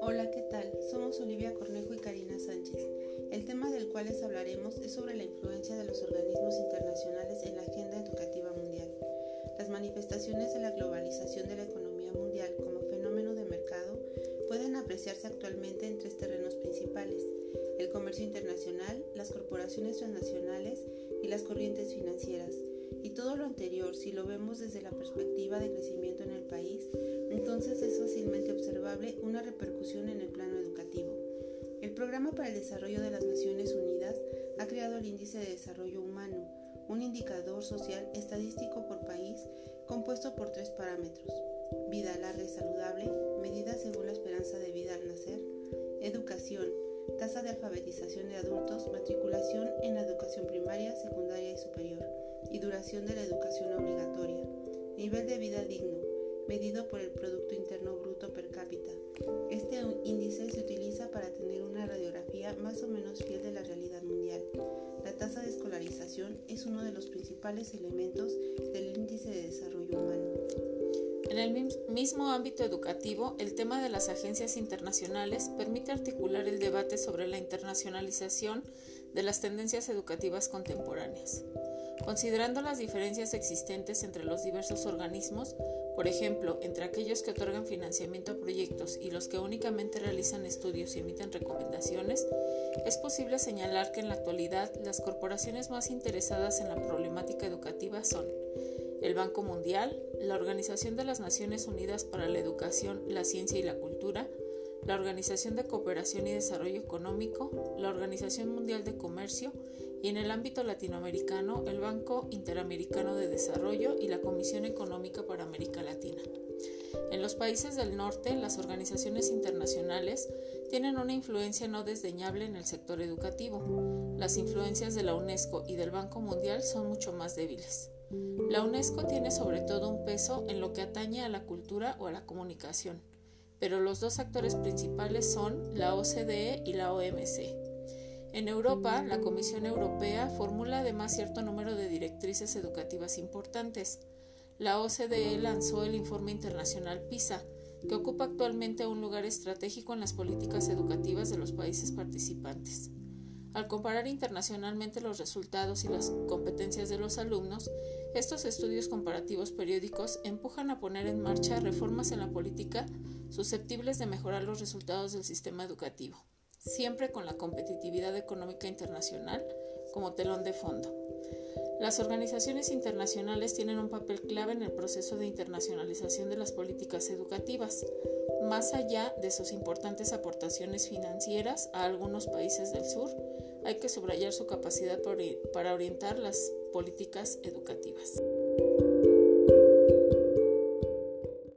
Hola, ¿qué tal? Somos Olivia Cornejo y Karina Sánchez. El tema del cual les hablaremos es sobre la influencia de los organismos internacionales en la agenda educativa mundial. Las manifestaciones de la globalización de la economía mundial como fenómeno de mercado pueden apreciarse actualmente en tres terrenos principales, el comercio internacional, las corporaciones transnacionales y las corrientes financieras. Y todo lo anterior, si lo vemos desde la perspectiva de crecimiento en el país, entonces es fácilmente observable una repercusión en el plano educativo. El Programa para el Desarrollo de las Naciones Unidas ha creado el Índice de Desarrollo Humano, un indicador social estadístico por país compuesto por tres parámetros. Vida larga y saludable, medida según la esperanza de vida al nacer, educación, tasa de alfabetización de adultos, matriculación en la educación primaria, de la educación obligatoria, nivel de vida digno, medido por el Producto Interno Bruto per cápita. Este índice se utiliza para tener una radiografía más o menos fiel de la realidad mundial. La tasa de escolarización es uno de los principales elementos del índice de desarrollo humano. En el mismo ámbito educativo, el tema de las agencias internacionales permite articular el debate sobre la internacionalización de las tendencias educativas contemporáneas. Considerando las diferencias existentes entre los diversos organismos, por ejemplo, entre aquellos que otorgan financiamiento a proyectos y los que únicamente realizan estudios y emiten recomendaciones, es posible señalar que en la actualidad las corporaciones más interesadas en la problemática educativa son el Banco Mundial, la Organización de las Naciones Unidas para la Educación, la Ciencia y la Cultura, la Organización de Cooperación y Desarrollo Económico, la Organización Mundial de Comercio y en el ámbito latinoamericano el Banco Interamericano de Desarrollo y la Comisión Económica para América Latina. En los países del norte, las organizaciones internacionales tienen una influencia no desdeñable en el sector educativo. Las influencias de la UNESCO y del Banco Mundial son mucho más débiles. La UNESCO tiene sobre todo un peso en lo que atañe a la cultura o a la comunicación, pero los dos actores principales son la OCDE y la OMC. En Europa, la Comisión Europea formula además cierto número de directrices educativas importantes. La OCDE lanzó el informe internacional PISA, que ocupa actualmente un lugar estratégico en las políticas educativas de los países participantes. Al comparar internacionalmente los resultados y las competencias de los alumnos, estos estudios comparativos periódicos empujan a poner en marcha reformas en la política susceptibles de mejorar los resultados del sistema educativo, siempre con la competitividad económica internacional como telón de fondo. Las organizaciones internacionales tienen un papel clave en el proceso de internacionalización de las políticas educativas, más allá de sus importantes aportaciones financieras a algunos países del sur, hay que subrayar su capacidad para orientar las políticas educativas.